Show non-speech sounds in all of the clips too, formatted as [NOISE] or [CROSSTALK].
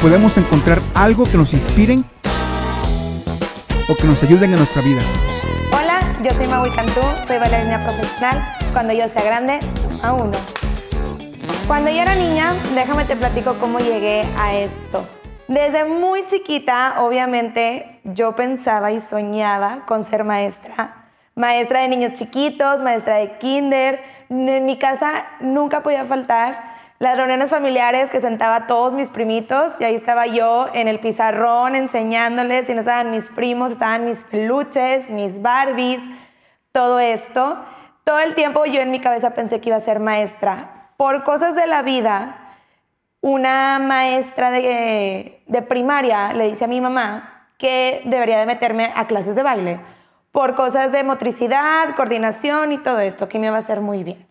podemos encontrar algo que nos inspiren o que nos ayuden en nuestra vida. Hola, yo soy Maui Cantú, soy bailarina profesional. Cuando yo sea grande, a uno. Cuando yo era niña, déjame te platico cómo llegué a esto. Desde muy chiquita, obviamente, yo pensaba y soñaba con ser maestra. Maestra de niños chiquitos, maestra de kinder. En mi casa nunca podía faltar las reuniones familiares que sentaba a todos mis primitos y ahí estaba yo en el pizarrón enseñándoles y no estaban mis primos, estaban mis peluches, mis Barbies, todo esto. Todo el tiempo yo en mi cabeza pensé que iba a ser maestra. Por cosas de la vida, una maestra de, de primaria le dice a mi mamá que debería de meterme a clases de baile por cosas de motricidad, coordinación y todo esto, que me iba a hacer muy bien.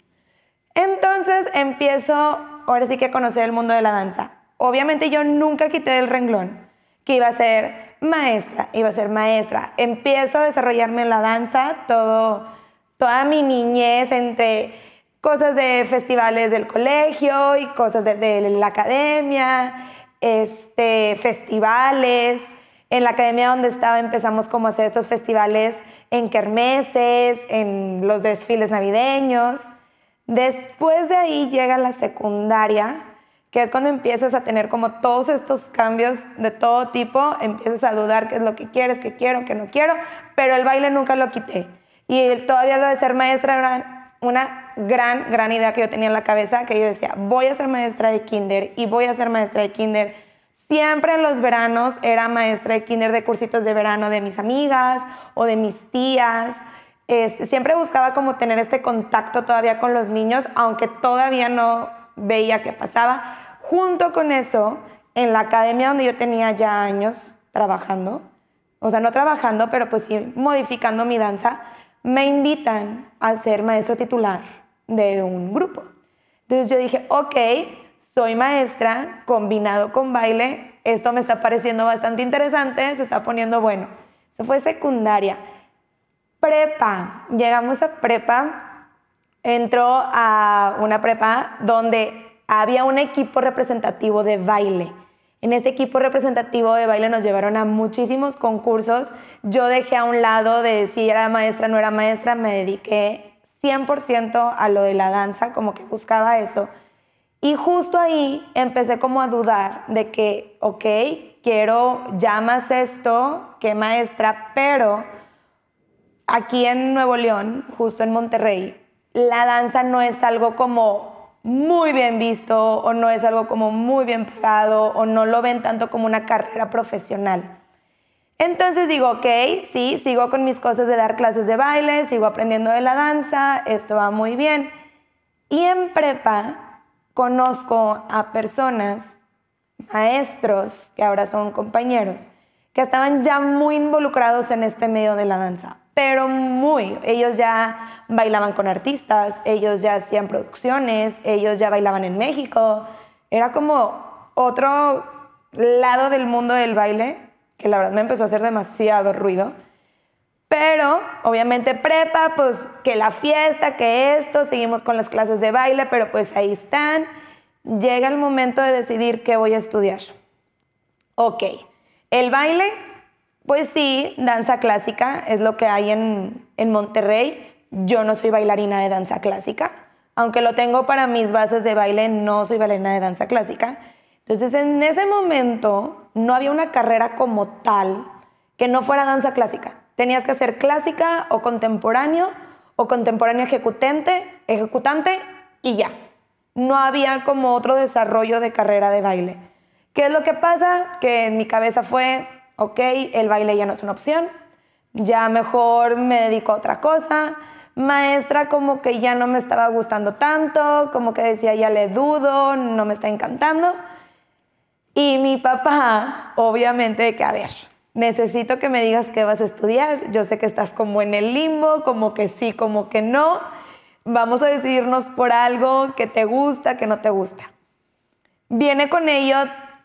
Entonces empiezo ahora sí que conocer el mundo de la danza. Obviamente yo nunca quité del renglón que iba a ser maestra, iba a ser maestra. Empiezo a desarrollarme en la danza todo, toda mi niñez entre cosas de festivales del colegio y cosas de, la academia, este, festivales. En la academia donde estaba empezamos como a hacer estos festivales en kermeses, en los desfiles navideños. Después de ahí llega la secundaria, que es cuando empiezas a tener como todos estos cambios de todo tipo, empiezas a dudar qué es lo que quieres, qué quiero, qué no quiero, pero el baile nunca lo quité. Y todavía lo de ser maestra era una gran, gran idea que yo tenía en la cabeza, que yo decía, voy a ser maestra de kinder y voy a ser maestra de kinder. Siempre en los veranos era maestra de kinder de cursitos de verano de mis amigas o de mis tías. Siempre buscaba como tener este contacto todavía con los niños, aunque todavía no veía qué pasaba. Junto con eso, en la academia donde yo tenía ya años trabajando, o sea, no trabajando, pero pues sí modificando mi danza, me invitan a ser maestro titular de un grupo. Entonces yo dije, ok, soy maestra combinado con baile, esto me está pareciendo bastante interesante, se está poniendo bueno. Eso fue secundaria. Prepa, llegamos a prepa, entró a una prepa donde había un equipo representativo de baile. En ese equipo representativo de baile nos llevaron a muchísimos concursos. Yo dejé a un lado de si era maestra o no era maestra, me dediqué 100% a lo de la danza, como que buscaba eso. Y justo ahí empecé como a dudar de que, ok, quiero ya más esto que maestra, pero aquí en Nuevo León, justo en Monterrey, la danza no es algo como muy bien visto o no es algo como muy bien pagado o no lo ven tanto como una carrera profesional. Entonces digo, ok, sí, sigo con mis cosas de dar clases de baile, sigo aprendiendo de la danza, esto va muy bien. Y en prepa conozco a personas, maestros, que ahora son compañeros, que estaban ya muy involucrados en este medio de la danza pero muy. Ellos ya bailaban con artistas, ellos ya hacían producciones, ellos ya bailaban en México. Era como otro lado del mundo del baile que la verdad me empezó a hacer demasiado ruido. Pero obviamente prepa, pues que la fiesta, que esto, seguimos con las clases de baile, pero pues ahí están. Llega el momento de decidir qué voy a estudiar. Ok, el baile pues sí, danza clásica es lo que hay en, Monterrey. Yo no soy bailarina de danza clásica, aunque lo tengo para mis bases de baile, no soy bailarina de danza clásica. Entonces en ese momento no había una carrera como tal que no fuera danza clásica. Tenías que hacer clásica o contemporáneo o contemporáneo ejecutante, ejecutante y ya. No había como otro desarrollo de carrera de baile. ¿Qué es lo que pasa? Que en mi cabeza fue, ok, el baile ya no es una opción, ya mejor me dedico a otra cosa. Maestra como que ya no me estaba gustando tanto, como que decía ya le dudo, no me está encantando. Y mi papá, obviamente, que a ver, necesito que me digas qué vas a estudiar. Yo sé que estás como en el limbo, como que sí, como que no. Vamos a decidirnos por algo que te gusta, que no te gusta. Viene con ello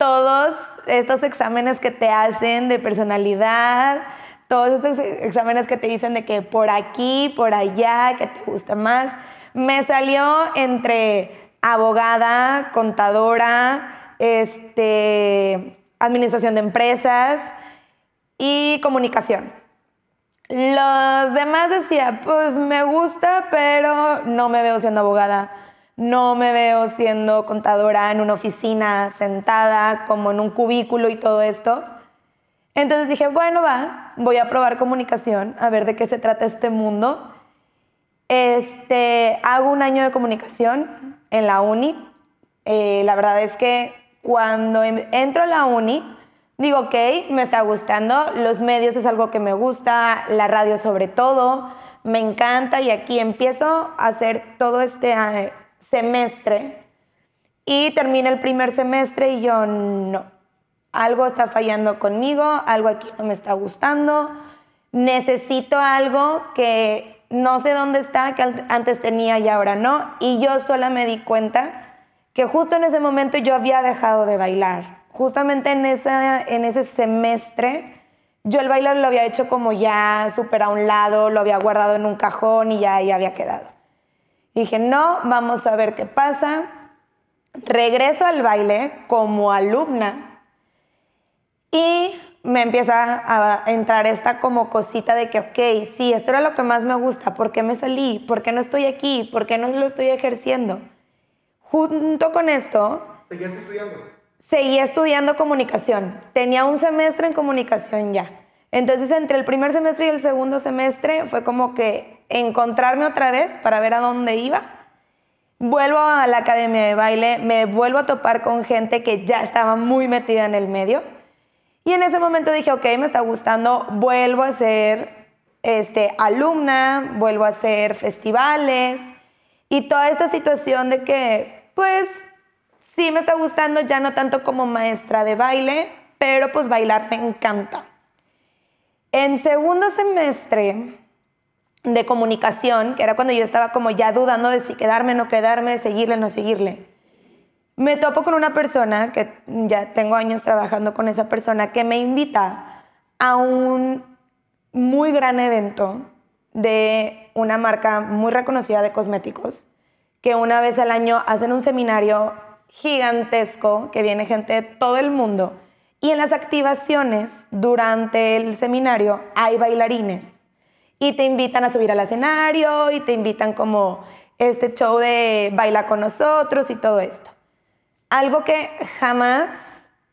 todos estos exámenes que te hacen de personalidad, todos estos exámenes que te dicen de que por aquí, por allá, que te gusta más. Me salió entre abogada, contadora, este, administración de empresas y comunicación. Los demás decía, pues me gusta, pero no me veo siendo abogada, no me veo siendo contadora en una oficina sentada como en un cubículo y todo esto. Entonces dije, bueno, va, voy a probar comunicación, a ver de qué se trata este mundo. Este, hago un año de comunicación en la uni. Eh, la verdad es que cuando em, entro a la uni, digo, ok, me está gustando, los medios es algo que me gusta, la radio sobre todo, me encanta y aquí empiezo a hacer todo este semestre y termina el primer semestre y yo no, algo está fallando conmigo, algo aquí no me está gustando, necesito algo que no sé dónde está, que antes tenía y ahora no, y yo sola me di cuenta que justo en ese momento yo había dejado de bailar. Justamente en, esa, en ese semestre, yo el bailar lo había hecho como ya súper a un lado, lo había guardado en un cajón y ya ahí había quedado. Dije, no, vamos a ver qué pasa. Regreso al baile como alumna y me empieza a entrar esta como cosita de que, ok, sí, esto era lo que más me gusta, ¿por qué me salí? ¿Por qué no estoy aquí? ¿Por qué no lo estoy ejerciendo? Junto con esto... ¿Seguías estudiando? Seguía estudiando comunicación. Tenía un semestre en comunicación ya. Entonces, entre el primer semestre y el segundo semestre fue como que encontrarme otra vez para ver a dónde iba. Vuelvo a la academia de baile, me vuelvo a topar con gente que ya estaba muy metida en el medio y en ese momento dije, ok, me está gustando, vuelvo a ser este, alumna, vuelvo a hacer festivales y toda esta situación de que, pues, sí me está gustando, ya no tanto como maestra de baile, pero pues bailar me encanta. En segundo semestre de comunicación, que era cuando yo estaba como ya dudando de si quedarme, no quedarme, seguirle, no seguirle, me topo con una persona, que ya tengo años trabajando con esa persona, que me invita a un muy gran evento de una marca muy reconocida de cosméticos, que una vez al año hacen un seminario gigantesco, que viene gente de todo el mundo. Y en las activaciones durante el seminario hay bailarines y te invitan a subir al escenario y te invitan como este show de baila con nosotros y todo esto. Algo que jamás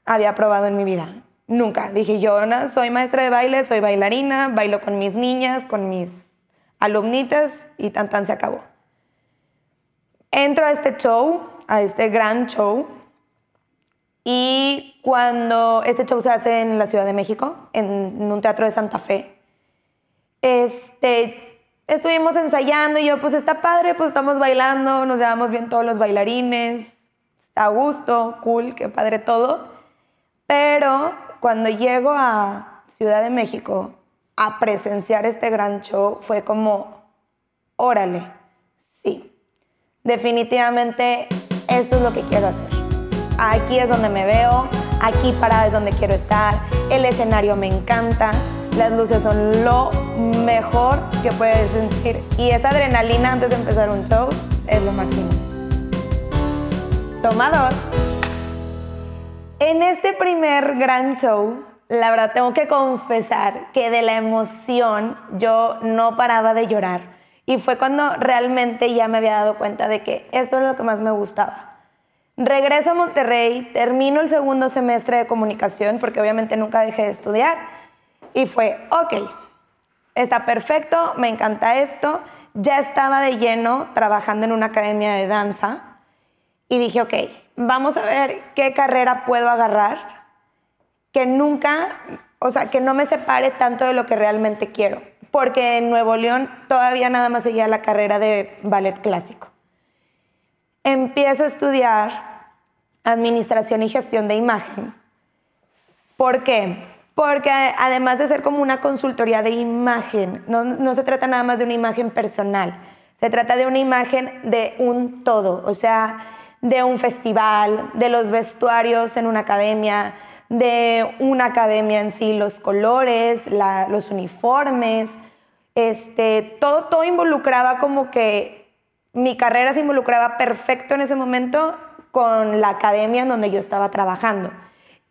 había probado en mi vida. Nunca. Dije, yo no, soy maestra de baile, soy bailarina, bailo con mis niñas, con mis alumnitas y tan tan se acabó. Entro a este show, a este gran show, y cuando este show se hace en la Ciudad de México, en, un teatro de Santa Fe, este, estuvimos ensayando y yo, pues está padre, pues estamos bailando, nos llevamos bien todos los bailarines, a gusto, cool, qué padre todo. Pero cuando llego a Ciudad de México a presenciar este gran show, fue como, órale, sí, definitivamente esto es lo que quiero hacer. Aquí es donde me veo, aquí parada es donde quiero estar, el escenario me encanta, las luces son lo mejor que puedes sentir y esa adrenalina antes de empezar un show es lo máximo. Toma dos. En este primer gran show, la verdad tengo que confesar que de la emoción yo no paraba de llorar. Y fue cuando realmente ya me había dado cuenta de que esto es lo que más me gustaba. Regreso a Monterrey, termino el segundo semestre de comunicación, porque obviamente nunca dejé de estudiar. Y fue, ok, está perfecto, me encanta esto. Ya estaba de lleno trabajando en una academia de danza y dije, ok, vamos a ver qué carrera puedo agarrar que nunca, o sea, que no me separe tanto de lo que realmente quiero. Porque en Nuevo León todavía nada más seguía la carrera de ballet clásico. Empiezo a estudiar administración y gestión de imagen. ¿Por qué? Porque además de ser como una consultoría de imagen, no, no, se trata nada más de una imagen personal, se trata de una imagen de un todo, o sea, de un festival, de los vestuarios en una academia, de una academia en sí, los colores, los uniformes, este, todo, todo involucraba como que mi carrera se involucraba perfecto en ese momento con la academia en donde yo estaba trabajando.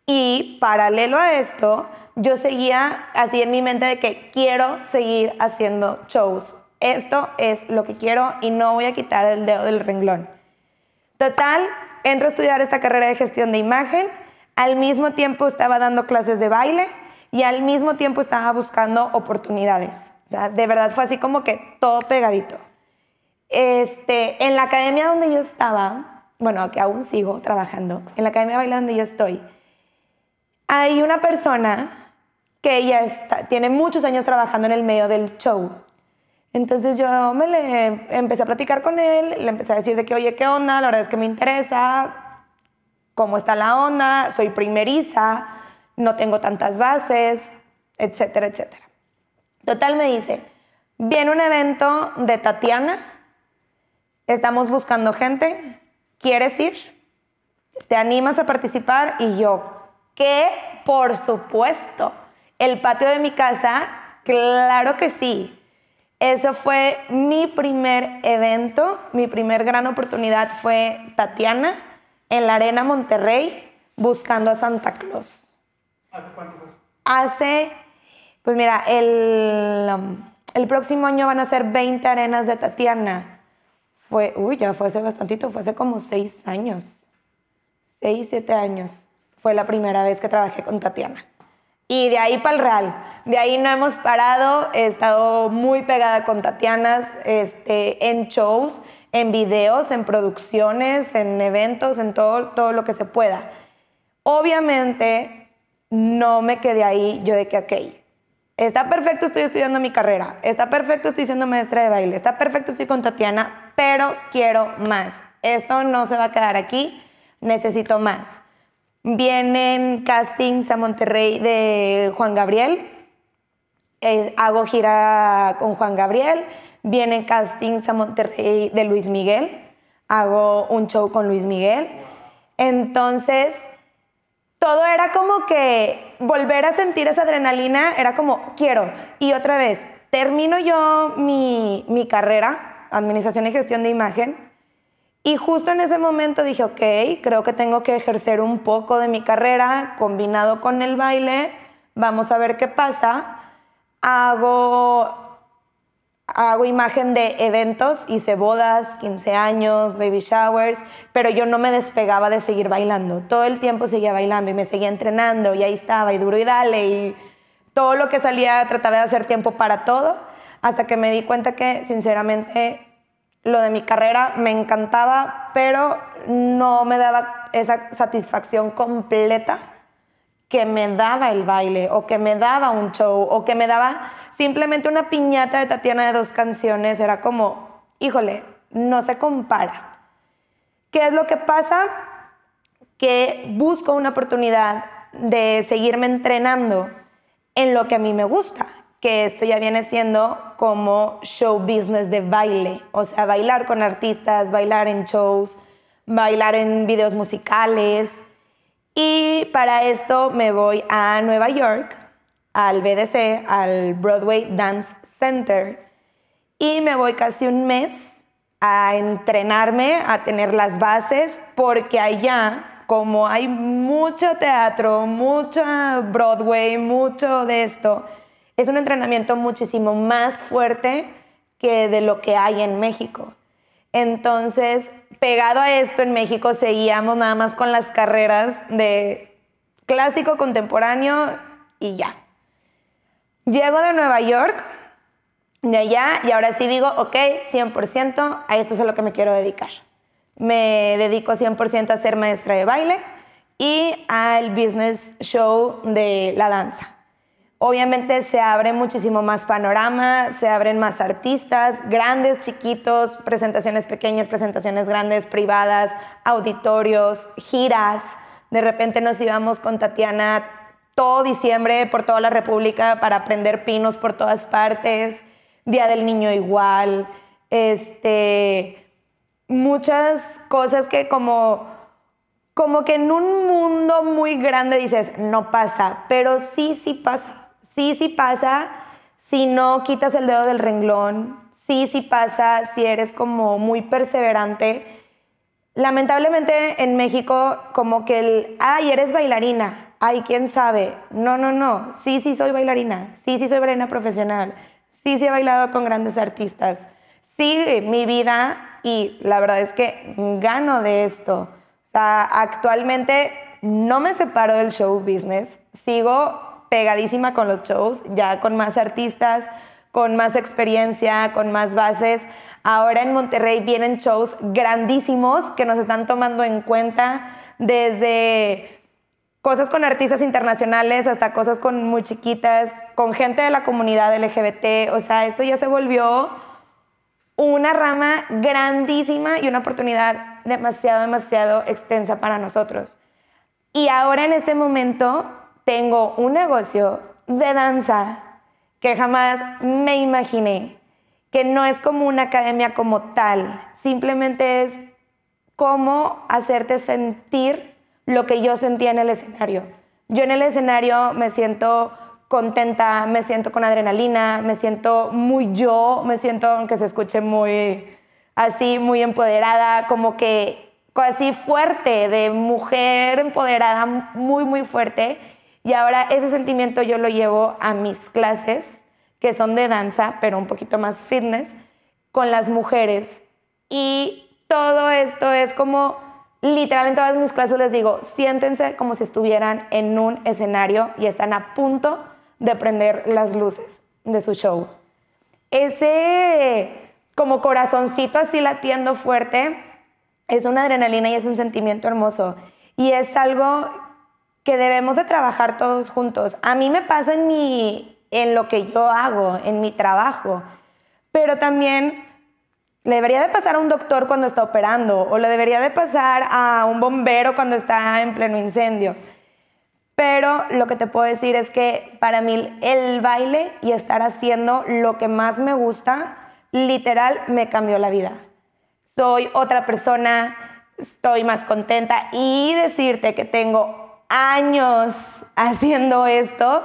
Y paralelo a esto, yo seguía así en mi mente de que quiero seguir haciendo shows. Esto es lo que quiero y no voy a quitar el dedo del renglón. Total, entro a estudiar esta carrera de gestión de imagen al mismo tiempo estaba dando clases de baile y al mismo tiempo estaba buscando oportunidades. O sea, de verdad fue así como que todo pegadito. Este, en la academia donde yo estaba, bueno, que aún sigo trabajando, en la academia de baile donde yo estoy, hay una persona que ella tiene muchos años trabajando en el medio del show. Entonces yo me le empecé a platicar con él, le empecé a decir de que, oye, ¿qué onda? La verdad es que me interesa, cómo está la onda, soy primeriza, no tengo tantas bases, etcétera, etcétera. Total me dice, viene un evento de Tatiana, estamos buscando gente, ¿quieres ir? ¿Te animas a participar? Y yo, ¿qué? Por supuesto. El patio de mi casa, claro que sí. Eso fue mi primer evento, mi primer gran oportunidad fue Tatiana en la Arena Monterrey buscando a Santa Claus. ¿Hace cuánto fue? Hace, pues mira, el, um, el próximo año van a ser 20 arenas de Tatiana. Fue, uy, ya fue hace bastantito, fue hace como 6 años. 6, 7 años. Fue la primera vez que trabajé con Tatiana. Y de ahí para el Real. De ahí no hemos parado. He estado muy pegada con Tatiana este, en shows en videos, en producciones, en eventos, en todo, todo lo que se pueda. Obviamente, no me quedé ahí yo de que, ok, está perfecto, estoy estudiando mi carrera, está perfecto, estoy siendo maestra de baile, está perfecto, estoy con Tatiana, pero quiero más. Esto no se va a quedar aquí, necesito más. Vienen castings a Monterrey de Juan Gabriel, eh, hago gira con Juan Gabriel, vienen castings a Monterrey de Luis Miguel, hago un show con Luis Miguel. Entonces, todo era como que volver a sentir esa adrenalina, era como, quiero. Y otra vez, termino yo mi, mi carrera, Administración y Gestión de Imagen, y justo en ese momento dije, ok, creo que tengo que ejercer un poco de mi carrera combinado con el baile, vamos a ver qué pasa. Hago hago imagen de eventos, hice bodas, 15 años, baby showers, pero yo no me despegaba de seguir bailando. Todo el tiempo seguía bailando y me seguía entrenando y ahí estaba y duro y dale y todo lo que salía trataba de hacer tiempo para todo, hasta que me di cuenta que sinceramente lo de mi carrera me encantaba, pero no me daba esa satisfacción completa que me daba el baile o que me daba un show o que me daba simplemente una piñata de Tatiana de dos canciones era como, híjole, no se compara. ¿Qué es lo que pasa? Que busco una oportunidad de seguirme entrenando en lo que a mí me gusta, que esto ya viene siendo como show business de baile, o sea, bailar con artistas, bailar en shows, bailar en videos musicales. Y para esto me voy a Nueva York al BDC, al Broadway Dance Center, y me voy casi un mes a entrenarme, a tener las bases, porque allá, como hay mucho teatro, mucho Broadway, mucho de esto, es un entrenamiento muchísimo más fuerte que de lo que hay en México. Entonces, pegado a esto, en México seguíamos nada más con las carreras de clásico, contemporáneo y ya. Llego de Nueva York, de allá, y ahora sí digo, ok, 100%, a esto es a lo que me quiero dedicar. Me dedico 100% a ser maestra de baile y al business show de la danza. Obviamente se abre muchísimo más panorama, se abren más artistas, grandes, chiquitos, presentaciones pequeñas, presentaciones grandes, privadas, auditorios, giras. De repente nos íbamos con Tatiana todo diciembre por toda la República para prender pinos por todas partes. Día del Niño igual. Este, muchas cosas que como como que en un mundo muy grande dices, no pasa, pero sí, sí pasa Sí, sí pasa si no quitas el dedo del renglón. Sí, sí pasa si eres como muy perseverante. Lamentablemente en México como que el, ay, eres bailarina. Ay, quién sabe. No, no, no. Sí, sí soy bailarina. Sí, sí soy bailarina profesional. Sí, sí he bailado con grandes artistas. Sí, mi vida y la verdad es que gano de esto. O sea, actualmente no me separo del show business. Sigo pegadísima con los shows, ya con más artistas, con más experiencia, con más bases. Ahora en Monterrey vienen shows grandísimos que nos están tomando en cuenta desde cosas con artistas internacionales hasta cosas con muy chiquitas, con gente de la comunidad LGBT. O sea, esto ya se volvió una rama grandísima y una oportunidad demasiado, demasiado extensa para nosotros. Y ahora en este momento tengo un negocio de danza que jamás me imaginé, que no es como una academia como tal, simplemente es cómo hacerte sentir lo que yo sentía en el escenario. Yo en el escenario me siento contenta, me siento con adrenalina, me siento muy yo, me siento, aunque se escuche muy así, muy empoderada, como que así fuerte, de mujer empoderada, muy, muy fuerte. Y ahora ese sentimiento yo lo llevo a mis clases, que son de danza, pero un poquito más fitness, con las mujeres. Y todo esto es como, literal en todas mis clases les digo, siéntense como si estuvieran en un escenario y están a punto de prender las luces de su show. Ese como corazoncito así latiendo fuerte es una adrenalina y es un sentimiento hermoso. Y es algo que debemos de trabajar todos juntos. A mí me pasa en, mi, en lo que yo hago, en mi trabajo, pero también le debería de pasar a un doctor cuando está operando o le debería de pasar a un bombero cuando está en pleno incendio. Pero lo que te puedo decir es que para mí el baile y estar haciendo lo que más me gusta, literal, me cambió la vida. Soy otra persona, estoy más contenta y decirte que tengo años haciendo esto,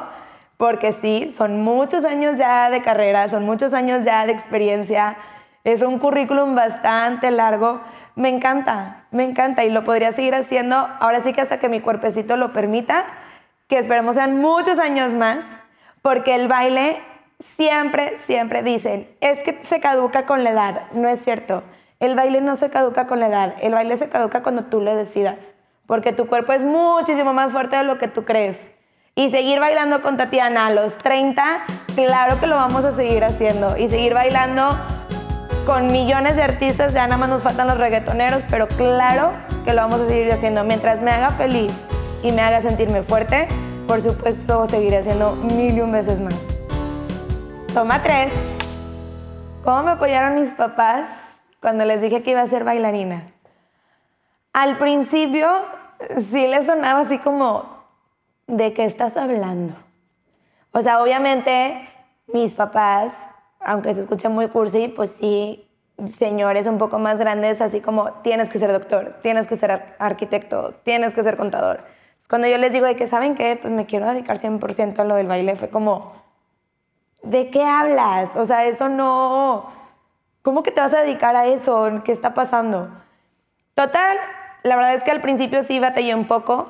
porque sí, son muchos años ya de carrera, son muchos años ya de experiencia, es un currículum bastante largo. Me encanta, me encanta y lo podría seguir haciendo ahora sí que hasta que mi cuerpecito lo permita, que esperemos sean muchos años más, porque el baile siempre, siempre dicen, es que se caduca con la edad. No es cierto. El baile no se caduca con la edad, el baile se caduca cuando tú le decidas porque tu cuerpo es muchísimo más fuerte de lo que tú crees. Y seguir bailando con Tatiana a los 30, claro que lo vamos a seguir haciendo. Y seguir bailando con millones de artistas, ya nada más nos faltan los reggaetoneros, pero claro que lo vamos a seguir haciendo. Mientras me haga feliz y me haga sentirme fuerte, por supuesto seguiré haciendo mil y un veces más. Toma tres. ¿Cómo me apoyaron mis papás cuando les dije que iba a ser bailarina? Al principio sí le sonaba así como, ¿de qué estás hablando? O sea, obviamente mis papás, aunque se escucha muy cursi, pues sí, señores un poco más grandes, así como tienes que ser doctor, tienes que ser arquitecto, tienes que ser contador. Cuando yo les digo de que, ¿saben qué? Pues me quiero dedicar 100% a lo del baile, fue como, ¿de qué hablas? O sea, eso no... ¿Cómo que te vas a dedicar a eso? ¿Qué está pasando? Total, la verdad es que al principio sí batallé un poco,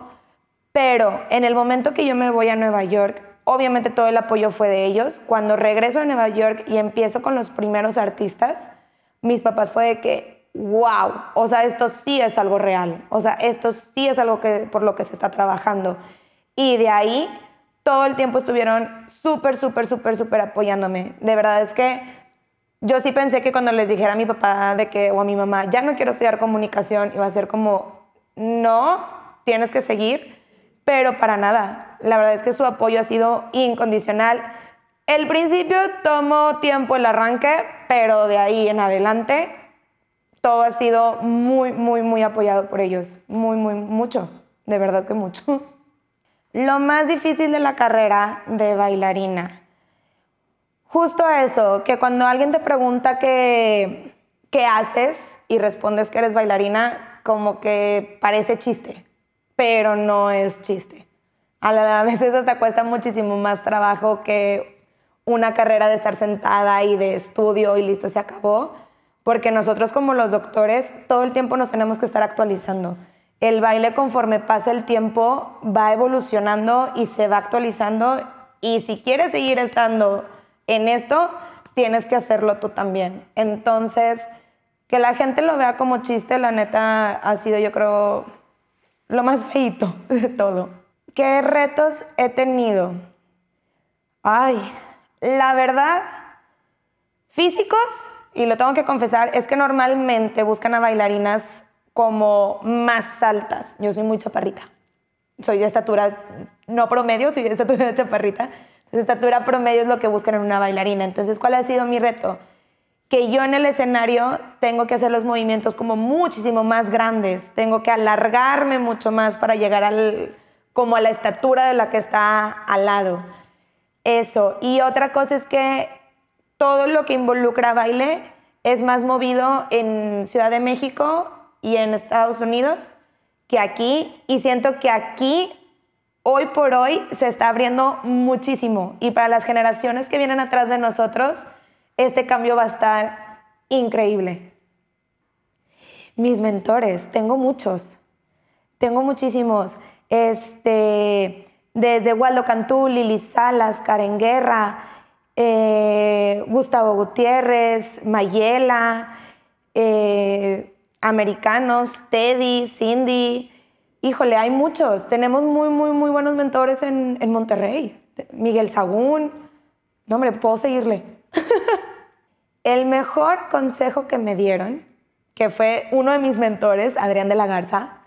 pero en el momento que yo me voy a Nueva York, obviamente todo el apoyo fue de ellos. Cuando regreso a Nueva York y empiezo con los primeros artistas, mis papás fue de que, wow, o sea, esto sí es algo real, o sea, esto sí es algo que, por lo que se está trabajando. Y de ahí, todo el tiempo estuvieron súper, súper, súper, súper apoyándome. De verdad es que yo sí pensé que cuando les dijera a mi papá de que, o a mi mamá, ya no quiero estudiar comunicación, iba a ser como, no, tienes que seguir, pero para nada. La verdad es que su apoyo ha sido incondicional. El principio tomó tiempo el arranque, pero de ahí en adelante todo ha sido muy, muy, muy apoyado por ellos. Muy, muy, mucho. De verdad que mucho. [LAUGHS] Lo más difícil de la carrera de bailarina. Justo eso, que cuando alguien te pregunta qué, qué haces y respondes que eres bailarina, como que parece chiste, pero no es chiste. A veces hasta cuesta muchísimo más trabajo que una carrera de estar sentada y de estudio y listo, se acabó, porque nosotros como los doctores todo el tiempo nos tenemos que estar actualizando. El baile conforme pasa el tiempo va evolucionando y se va actualizando y si quieres seguir estando en esto, tienes que hacerlo tú también. Entonces, que la gente lo vea como chiste, la neta ha sido yo creo lo más feito de todo. ¿Qué retos he tenido? Ay, la verdad, físicos, y lo tengo que confesar, es que normalmente buscan a bailarinas como más altas. Yo soy muy chaparrita. Soy de estatura, no promedio, soy de estatura chaparrita. De estatura promedio es lo que buscan en una bailarina. Entonces, ¿cuál ha sido mi reto? Que yo en el escenario tengo que hacer los movimientos como muchísimo más grandes. Tengo que alargarme mucho más para llegar al, como a la estatura de la que está al lado. Eso. Y otra cosa es que todo lo que involucra baile es más movido en Ciudad de México y en Estados Unidos que aquí. Y siento que aquí, hoy por hoy, se está abriendo muchísimo. Y para las generaciones que vienen atrás de nosotros, este cambio va a estar increíble. Mis mentores, tengo muchos. Tengo muchísimos. Este desde Waldo Cantú, Lili Salas, Karen Guerra, eh, Gustavo Gutiérrez, Mayela, eh, americanos, Teddy, Cindy. Híjole, hay muchos. Tenemos muy, muy, muy buenos mentores en, en Monterrey. Miguel Sagún. No, hombre, puedo seguirle. [LAUGHS] El mejor consejo que me dieron, que fue uno de mis mentores, Adrián de la Garza,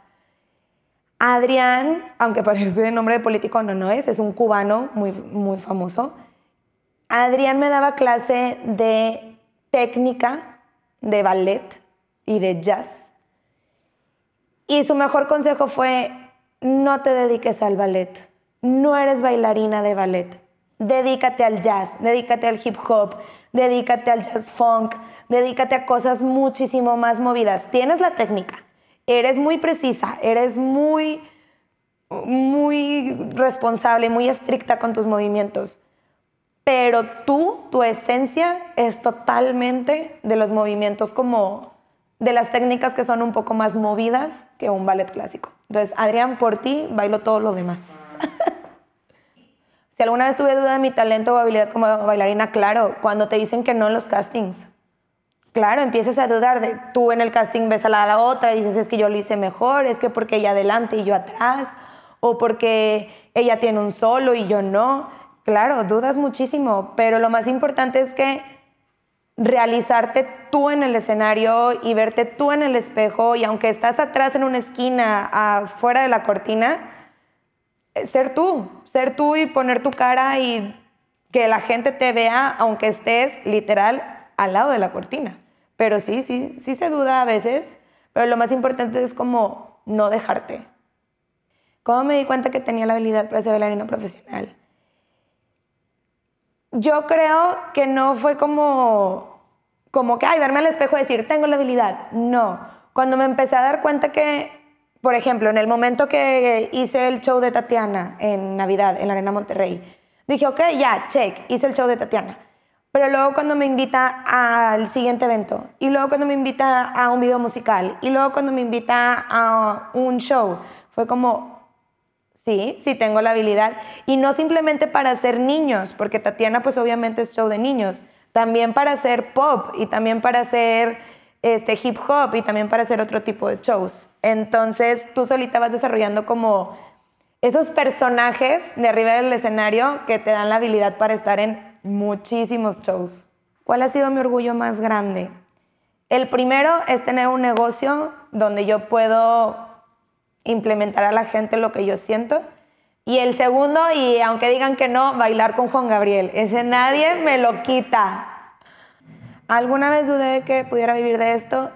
Adrián, aunque [LAUGHS] parece nombre de político, no, no es, es un cubano muy, muy famoso. Adrián me daba clase de técnica, de ballet y de jazz. Y su mejor consejo fue, no te dediques al ballet, no eres bailarina de ballet, dedícate al jazz, dedícate al hip hop, dedícate al jazz funk, dedícate a cosas muchísimo más movidas. Tienes la técnica, eres muy precisa, eres muy, muy responsable, muy estricta con tus movimientos. Pero tú, tu esencia es totalmente de los movimientos como de las técnicas que son un poco más movidas que un ballet clásico. Entonces, Adrián, por ti bailo todo lo demás. [LAUGHS] si alguna vez tuve duda de mi talento o habilidad como bailarina, claro, cuando te dicen que no en los castings claro, empiezas a dudar de tú en el casting ves a la, otra y dices es que yo lo hice mejor, es que porque ella adelante y yo atrás, o porque ella tiene un solo y yo no. Claro, dudas muchísimo, pero lo más importante es que realizarte tú en el escenario y verte tú en el espejo y aunque estás atrás en una esquina, afuera de la cortina, eh, ser tú, ser tú y poner tu cara y que la gente te vea aunque estés literal al lado de la cortina. Pero sí, sí, sí se duda a veces, pero lo más importante es como no dejarte. ¿Cómo me di cuenta que tenía la habilidad para ser bailarina profesional? Yo creo que no fue como, como que, ay, verme al espejo y decir, tengo la habilidad. No. Cuando me empecé a dar cuenta que, por ejemplo, en el momento que hice el show de Tatiana en Navidad, en la Arena Monterrey, dije, ok, ya, check, hice el show de Tatiana pero luego cuando me invita al siguiente evento, y luego cuando me invita a un video musical, y luego cuando me invita a un show, fue como, sí, sí tengo la habilidad. Y no simplemente para hacer niños, porque Tatiana pues obviamente es show de niños, también para hacer pop y también para hacer este, hip hop y también para hacer otro tipo de shows. Entonces tú solita vas desarrollando como esos personajes de arriba del escenario que te dan la habilidad para estar en muchísimos shows. ¿Cuál ha sido mi orgullo más grande? El primero es tener un negocio donde yo puedo implementar a la gente lo que yo siento Y el segundo, y aunque digan que no, bailar con Juan Gabriel. Ese nadie me lo quita. ¿Alguna vez dudé de que pudiera vivir de esto?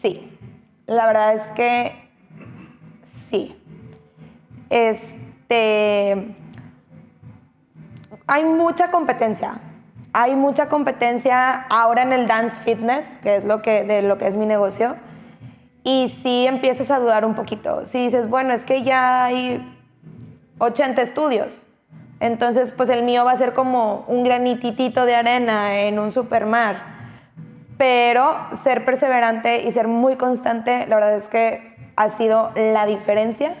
Sí. La verdad es que sí. Este. Hay mucha competencia. Hay mucha competencia ahora en el dance fitness, que es lo que, de lo que es mi negocio. Y sí empiezas a dudar un poquito. Si dices, bueno, es que ya hay 80 estudios. Entonces, pues el mío va a ser como un granititito de arena en un supermar. Pero ser perseverante y ser muy constante, la verdad es que ha sido la diferencia.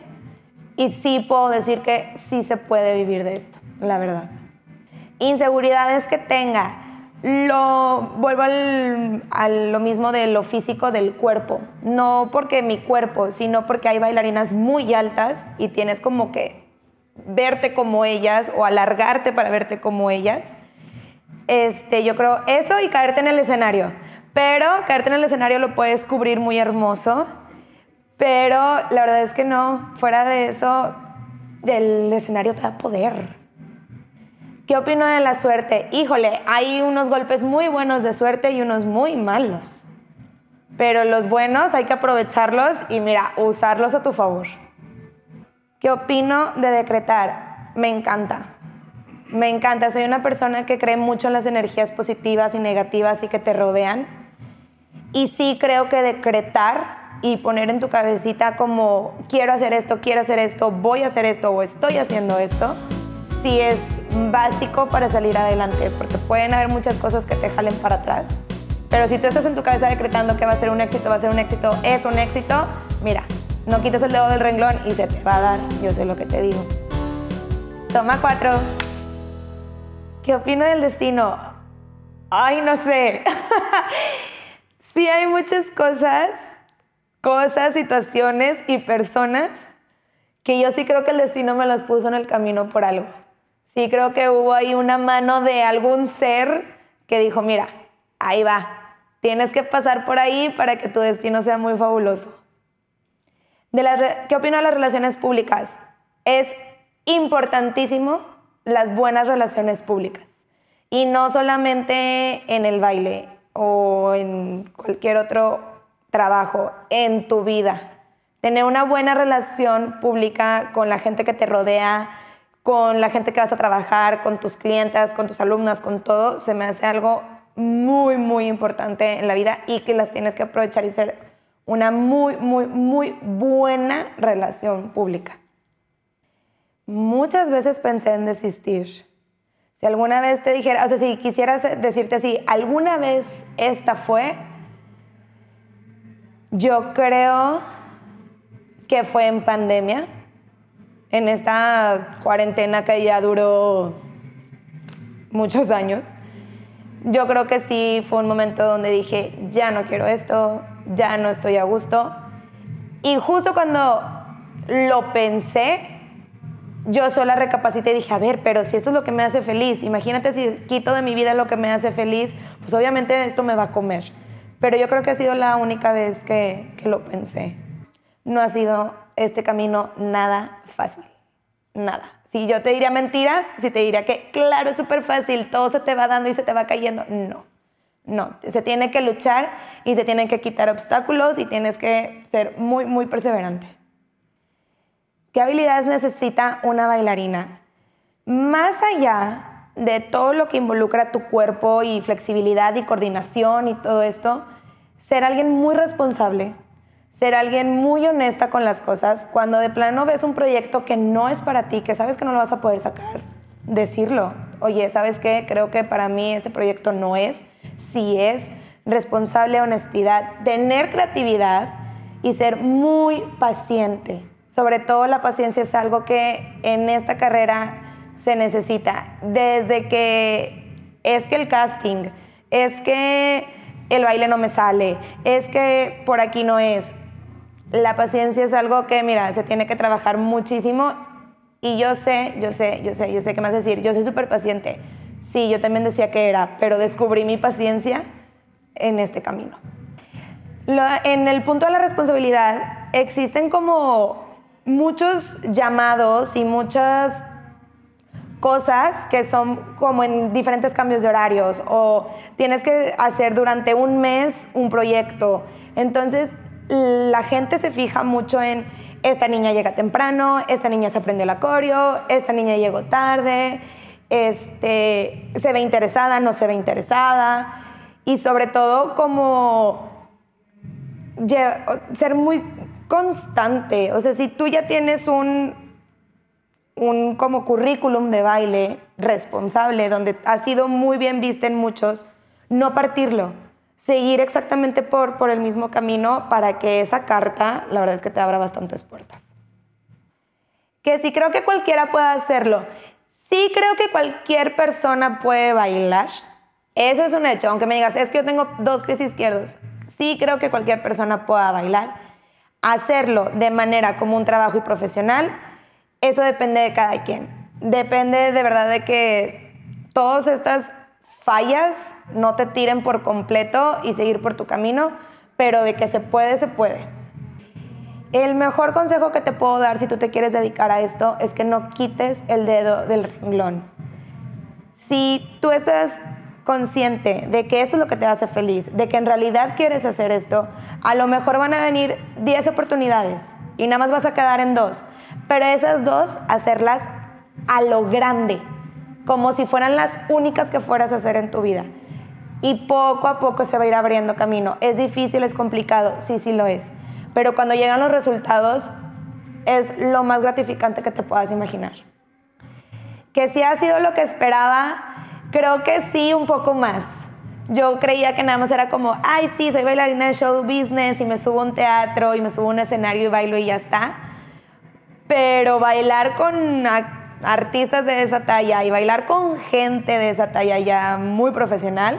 Y sí puedo decir que sí se puede vivir de esto, la verdad. Inseguridades que tenga. Lo vuelvo al, a lo mismo de lo físico del cuerpo. No porque mi cuerpo, sino porque hay bailarinas muy altas y tienes como que verte como ellas o alargarte para verte como ellas. Este, yo creo eso y caerte en el escenario. Pero caerte en el escenario lo puedes cubrir muy hermoso. Pero la verdad es que no, fuera de eso, el escenario te da poder. ¿Qué opino de la suerte? Híjole, hay unos golpes muy buenos de suerte y unos muy malos. Pero los buenos hay que aprovecharlos y mira, usarlos a tu favor. ¿Qué opino de decretar? Me encanta. Me encanta. Soy una persona que cree mucho en las energías positivas y negativas y que te rodean. Y sí creo que decretar y poner en tu cabecita como quiero hacer esto, quiero hacer esto, voy a hacer esto o estoy haciendo esto, sí es básico para salir adelante, porque pueden haber muchas cosas que te jalen para atrás. Pero si tú estás en tu cabeza decretando que va a ser un éxito, va a ser un éxito, es un éxito, mira, no quites el dedo del renglón y se te va a dar. Yo sé lo que te digo. Toma cuatro. ¿Qué opino del destino? Ay, no sé. [LAUGHS] sí hay muchas cosas, cosas, situaciones y personas que yo sí creo que el destino me las puso en el camino por algo. Sí creo que hubo ahí una mano de algún ser que dijo, mira, ahí va, tienes que pasar por ahí para que tu destino sea muy fabuloso. ¿Qué opino de las relaciones públicas? Es importantísimo las buenas relaciones públicas. Y no solamente en el baile o en cualquier otro trabajo, en tu vida. Tener una buena relación pública con la gente que te rodea, con la gente que vas a trabajar, con tus clientes, con tus alumnas, con todo, se me hace algo muy, muy importante en la vida y que las tienes que aprovechar y ser una muy, muy, muy buena relación pública. Muchas veces pensé en desistir. Si alguna vez te dijera, o sea, si quisieras decirte así, alguna vez esta fue, yo creo que fue en pandemia, en esta cuarentena que ya duró muchos años. Yo creo que sí fue un momento donde dije, ya no quiero esto, ya no estoy a gusto. Y justo cuando lo pensé, yo sola recapacité y dije, a ver, pero si esto es lo que me hace feliz, imagínate si quito de mi vida lo que me hace feliz, pues obviamente esto me va a comer. Pero yo creo que ha sido la única vez que, que lo pensé. No ha sido este camino nada fácil, nada. Si yo te diría mentiras, si te diría que, claro, es súper fácil, todo se te va dando y se te va cayendo, no. No, se tiene que luchar y se tienen que quitar obstáculos y tienes que ser muy, muy perseverante. ¿Qué habilidades necesita una bailarina? Más allá de todo lo que involucra tu cuerpo y flexibilidad y coordinación y todo esto, ser alguien muy responsable, ser alguien muy honesta con las cosas. Cuando de plano ves un proyecto que no es para ti, que sabes que no lo vas a poder sacar, decirlo. Oye, ¿sabes qué? Creo que para mí este proyecto no es si es responsable, honestidad, tener creatividad y ser muy paciente. Sobre todo la paciencia es algo que en esta carrera se necesita. Desde que es que el casting, es que el baile no me sale, es que por aquí no es. La paciencia es algo que, mira, se tiene que trabajar muchísimo y yo sé, yo sé, yo sé, yo sé qué más decir, yo soy súper paciente Sí, yo también decía que era, pero descubrí mi paciencia en este camino. en el punto de la responsabilidad existen como muchos llamados y muchas cosas que son como en diferentes cambios de horarios o tienes que hacer durante un mes un proyecto. Entonces, la gente se fija mucho en esta niña llega temprano, esta niña se aprendió la coreo, esta niña llegó tarde, este, se ve interesada, no se ve interesada y sobre todo como ser muy constante. O sea, si tú ya tienes un, un como currículum de baile responsable, donde ha sido muy bien vista en muchos, no partirlo, seguir exactamente por, por el mismo camino para que esa carta, la verdad es que te abra bastantes puertas. Que sí creo que cualquiera pueda hacerlo. Sí creo que cualquier persona puede bailar. Eso es un hecho, aunque me digas, es que yo tengo dos pies izquierdos. Sí creo que cualquier persona pueda bailar. Hacerlo de manera como un trabajo y profesional, eso depende de cada quien. Depende de verdad de que todas estas fallas no te tiren por completo y seguir por tu camino, pero de que se puede, se puede. El mejor consejo que te puedo dar si tú te quieres dedicar a esto es que no quites el dedo del renglón. Si tú estás consciente de que eso es lo que te hace feliz, de que en realidad quieres hacer esto, a lo mejor van a venir 10 oportunidades y nada más vas a quedar en dos, pero esas dos hacerlas a lo grande, como si fueran las únicas que fueras a hacer en tu vida. Y poco a poco se va a ir abriendo camino. Es difícil, es complicado, sí, sí lo es pero cuando llegan los resultados es lo más gratificante que te puedas imaginar. Que si ha sido lo que esperaba, creo que sí, un poco más. Yo creía que nada más era como, ay, sí, soy bailarina de show business y me subo a un teatro y me subo a un escenario y bailo y ya está. Pero bailar con artistas de esa talla y bailar con gente de esa talla ya muy profesional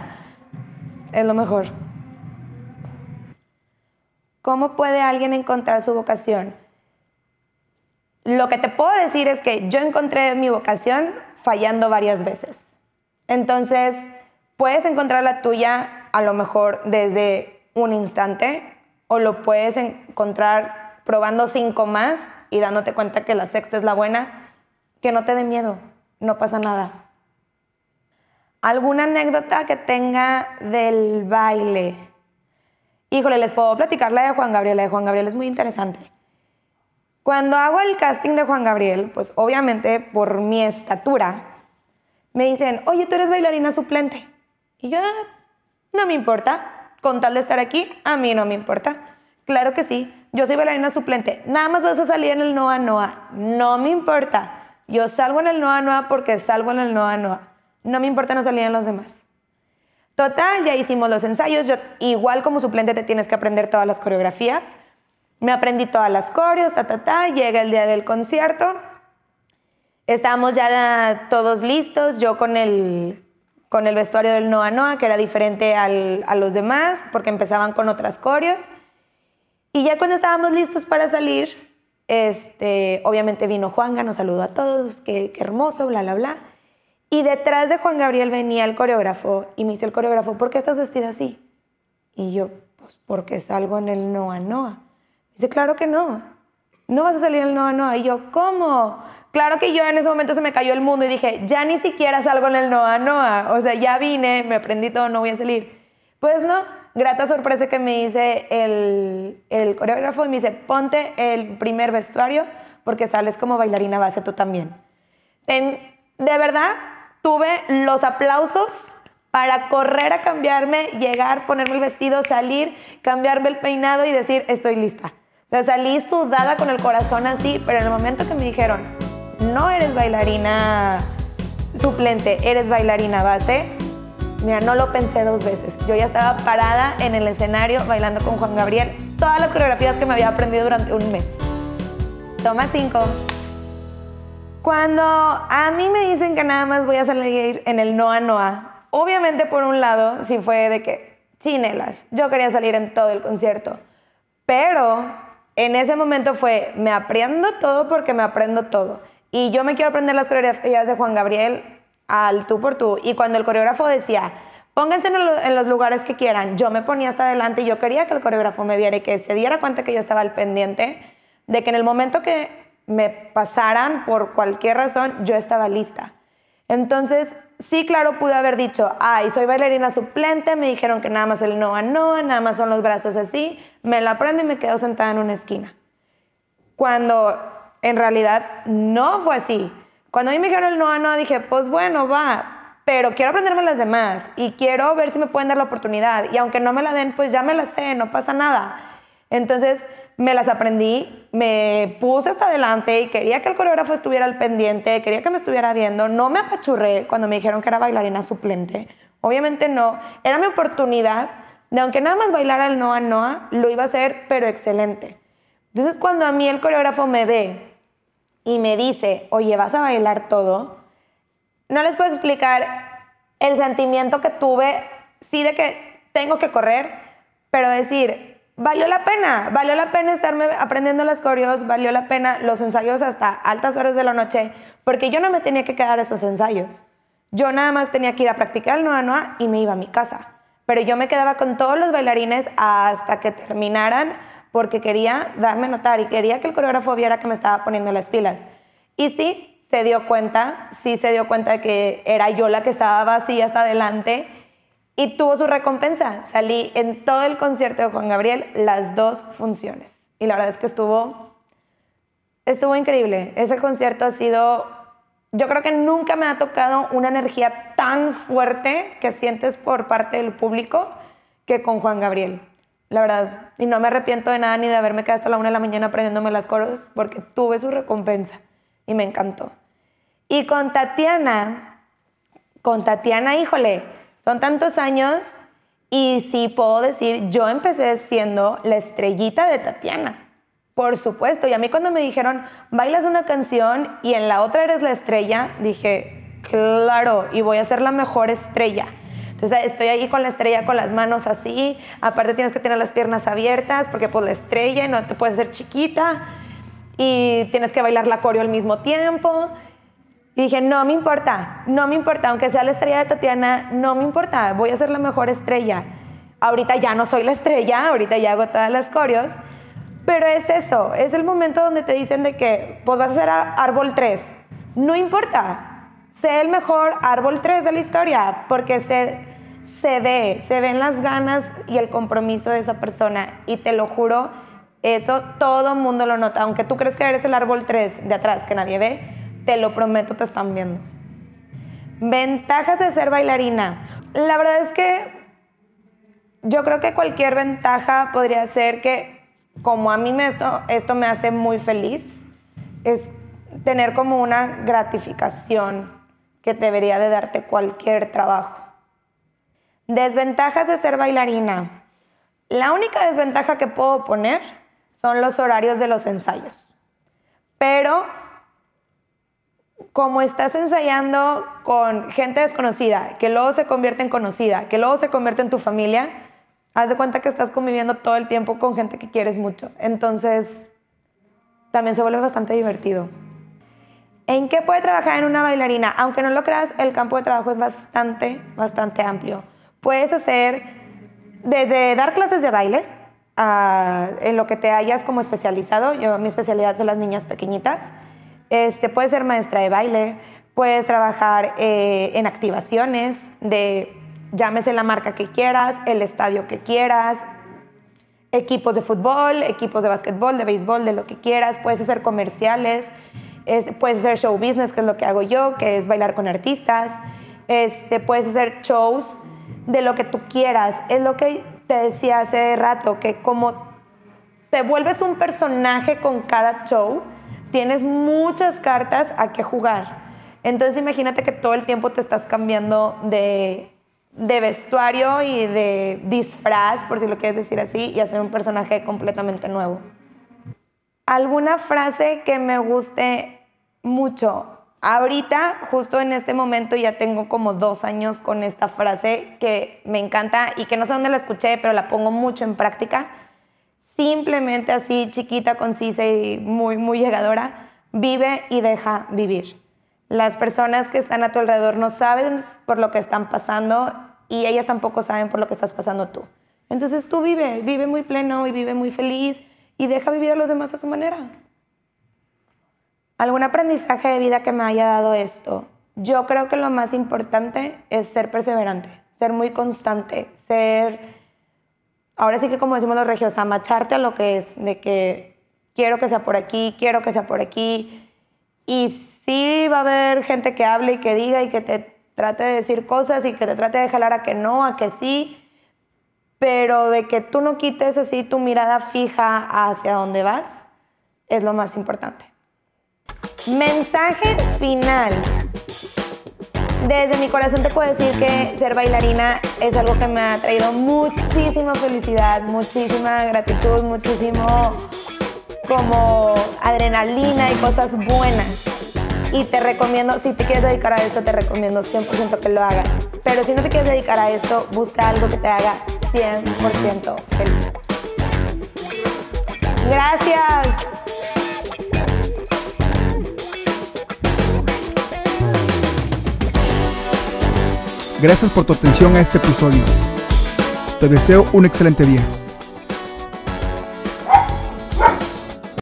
es lo mejor. ¿Cómo puede alguien encontrar su vocación? Lo que te puedo decir es que yo encontré mi vocación fallando varias veces. Entonces, puedes encontrar la tuya a lo mejor desde un instante o lo puedes encontrar probando cinco más y dándote cuenta que la sexta es la buena. Que no te dé miedo, no pasa nada. ¿Alguna anécdota que tenga del baile? Híjole, les puedo platicar la de Juan Gabriel. La de Juan Gabriel es muy interesante. Cuando hago el casting de Juan Gabriel, pues obviamente por mi estatura, me dicen, oye, tú eres bailarina suplente. Y yo, ah, no me importa, con tal de estar aquí, a mí no me importa. Claro que sí, yo soy bailarina suplente. Nada más vas a salir en el Noa Noa. No me importa. Yo salgo en el Noa Noa porque salgo en el Noa Noa. No me importa no salir en los demás. Total, ya hicimos los ensayos. Yo, igual como suplente te tienes que aprender todas las coreografías. Me aprendí todas las coreos, ta, ta, ta. Llega el día del concierto. Estábamos ya todos listos. Yo con el, con el vestuario del Noa Noa, que era diferente al, a los demás, porque empezaban con otras coreos. Y ya cuando estábamos listos para salir, este, obviamente vino Juanga, nos saludó a todos, qué, qué hermoso, bla, bla, bla. Y detrás de Juan Gabriel venía el coreógrafo y me dice el coreógrafo, ¿por qué estás vestida así? Y yo, pues porque salgo en el Noa Noa. Dice, claro que no. No vas a salir en el Noa Noa. Y yo, ¿cómo? Claro que yo en ese momento se me cayó el mundo y dije, ya ni siquiera salgo en el Noa Noa. O sea, ya vine, me aprendí todo, no voy a salir. Pues no, grata sorpresa que me dice el, el coreógrafo y me dice, ponte el primer vestuario porque sales como bailarina base tú también. de verdad, tuve los aplausos para correr a cambiarme, llegar, ponerme el vestido, salir, cambiarme el peinado y decir, estoy lista. O sea, salí sudada con el corazón así, pero en el momento que me dijeron, no eres bailarina suplente, eres bailarina base, mira, no lo pensé dos veces. Yo ya estaba parada en el escenario bailando con Juan Gabriel todas las coreografías que me había aprendido durante un mes. Toma cinco. Cuando a mí me dicen que nada más voy a salir en el Noa Noa, obviamente por un lado sí fue de que, chinelas, yo quería salir en todo el concierto, pero en ese momento fue, me aprendo todo porque me aprendo todo. Y yo me quiero aprender las coreografías de Juan Gabriel al tú por tú. Y cuando el coreógrafo decía, pónganse en, los lugares que quieran, yo me ponía hasta adelante y yo quería que el coreógrafo me viera y que se diera cuenta que yo estaba al pendiente de que en el momento que me pasaran por cualquier razón, yo estaba lista. Entonces, sí, claro, pude haber dicho, ay, soy bailarina suplente, me dijeron que nada más el no no, nada más son los brazos así, me la aprendo y me quedo sentada en una esquina. Cuando en realidad no fue así. Cuando a mí me dijeron el no no, dije, pues bueno, va, pero quiero aprenderme las demás y quiero ver si me pueden dar la oportunidad. Y aunque no me la den, pues ya me la sé, no pasa nada. Entonces me las aprendí, me puse hasta adelante y quería que el coreógrafo estuviera al pendiente, quería que me estuviera viendo. No me apachurré cuando me dijeron que era bailarina suplente. Obviamente no. Era mi oportunidad de, aunque nada más bailara el Noa Noa, lo iba a hacer, pero excelente. Entonces cuando a mí el coreógrafo me ve y me dice, oye, vas a bailar todo, no les puedo explicar el sentimiento que tuve, sí de que tengo que correr, pero decir, valió la pena, valió la pena estarme aprendiendo las coreos, valió la pena los ensayos hasta altas horas de la noche, porque yo no me tenía que quedar esos ensayos. Yo nada más tenía que ir a practicar el Noa Noa y me iba a mi casa. Pero yo me quedaba con todos los bailarines hasta que terminaran porque quería darme notar y quería que el coreógrafo viera que me estaba poniendo las pilas. Y sí, se dio cuenta, sí se dio cuenta de que era yo la que estaba vacía hasta adelante y tuvo su recompensa. Salí en todo el concierto de Juan Gabriel las dos funciones. Y la verdad es que estuvo, estuvo increíble. Ese concierto ha sido, yo creo que nunca me ha tocado una energía tan fuerte que sientes por parte del público que con Juan Gabriel la verdad. Y no me arrepiento de nada ni de haberme quedado hasta la una de la mañana aprendiéndome las coros porque tuve su recompensa y me encantó. Y con Tatiana, con Tatiana, híjole, son tantos años y sí puedo decir, yo empecé siendo la estrellita de Tatiana. Por supuesto, y a mí cuando me dijeron, bailas una canción y en la otra eres la estrella, dije, claro, y voy a ser la mejor estrella. Entonces estoy ahí con la estrella con las manos así, aparte tienes que tener las piernas abiertas porque pues la estrella no te puedes hacer chiquita y tienes que bailar la coreo al mismo tiempo. Y dije, no me importa, no me importa, aunque sea la estrella de Tatiana, no me importa, voy a ser la mejor estrella. Ahorita ya no soy la estrella, ahorita ya hago todas las coreos, pero es eso, es el momento donde te dicen de que pues vas a ser árbol 3. No importa, sé el mejor árbol 3 de la historia, porque sé, se ve, se ven las ganas y el compromiso de esa persona. Y te lo juro, eso todo mundo lo nota. Aunque tú crees que eres el árbol 3 de atrás que nadie ve, te lo prometo, te están viendo. Ventajas de ser bailarina. La verdad es que yo creo que cualquier ventaja podría ser que, como a mí esto, esto me hace muy feliz, es tener como una gratificación que debería de darte cualquier trabajo. Desventajas de ser bailarina. La única desventaja que puedo poner son los horarios de los ensayos. Pero como estás ensayando con gente desconocida, que luego se convierte en conocida, que luego se convierte en tu familia, haz de cuenta que estás conviviendo todo el tiempo con gente que quieres mucho. Entonces, también se vuelve bastante divertido. ¿En qué puede trabajar en una bailarina? Aunque no lo creas, el campo de trabajo es bastante, bastante amplio. Puedes hacer desde dar clases de baile, en lo que te hayas como especializado. Yo, mi especialidad son las niñas pequeñitas. Este, puedes ser maestra de baile, puedes trabajar eh, en activaciones de, llámese la marca que quieras, el estadio que quieras, equipos de fútbol, equipos de básquetbol, de béisbol, de lo que quieras. Puedes hacer comerciales, puedes hacer show business, que es lo que hago yo, que es bailar con artistas. Este, puedes hacer shows de lo que tú quieras. Es lo que te decía hace rato, que como te vuelves un personaje con cada show, tienes muchas cartas a que jugar. Entonces imagínate que todo el tiempo te estás cambiando de, de vestuario y de disfraz, por si lo quieres decir así, y hacer un personaje completamente nuevo. ¿Alguna frase que me guste mucho? Ahorita, justo en este momento, ya tengo como dos años con esta frase que me encanta y que no sé dónde la escuché, pero la pongo mucho en práctica. Simplemente así, chiquita, concisa y muy, muy llegadora, vive y deja vivir. Las personas que están a tu alrededor no saben por lo que están pasando y ellas tampoco saben por lo que estás pasando tú. Entonces tú vive, vive muy pleno y vive muy feliz y deja vivir a los demás a su manera. ¿Algún aprendizaje de vida que me haya dado esto? Yo creo que lo más importante es ser perseverante, ser muy constante, ser, ahora sí que como decimos los regios, amacharte a lo que es, de que quiero que sea por aquí, quiero que sea por aquí. Y sí va a haber gente que hable y que diga y que te trate de decir cosas y que te trate de jalar a que no, a que sí, pero de que tú no quites así tu mirada fija hacia dónde vas, es lo más importante. Mensaje final. Desde mi corazón te puedo decir que ser bailarina es algo que me ha traído muchísima felicidad, muchísima gratitud, muchísimo como adrenalina y cosas buenas. Y te recomiendo, si te quieres dedicar a esto, te recomiendo 100% que lo hagas. Pero si no te quieres dedicar a esto, busca algo que te haga 100% feliz. Gracias. Gracias por tu atención a este episodio. Te deseo un excelente día.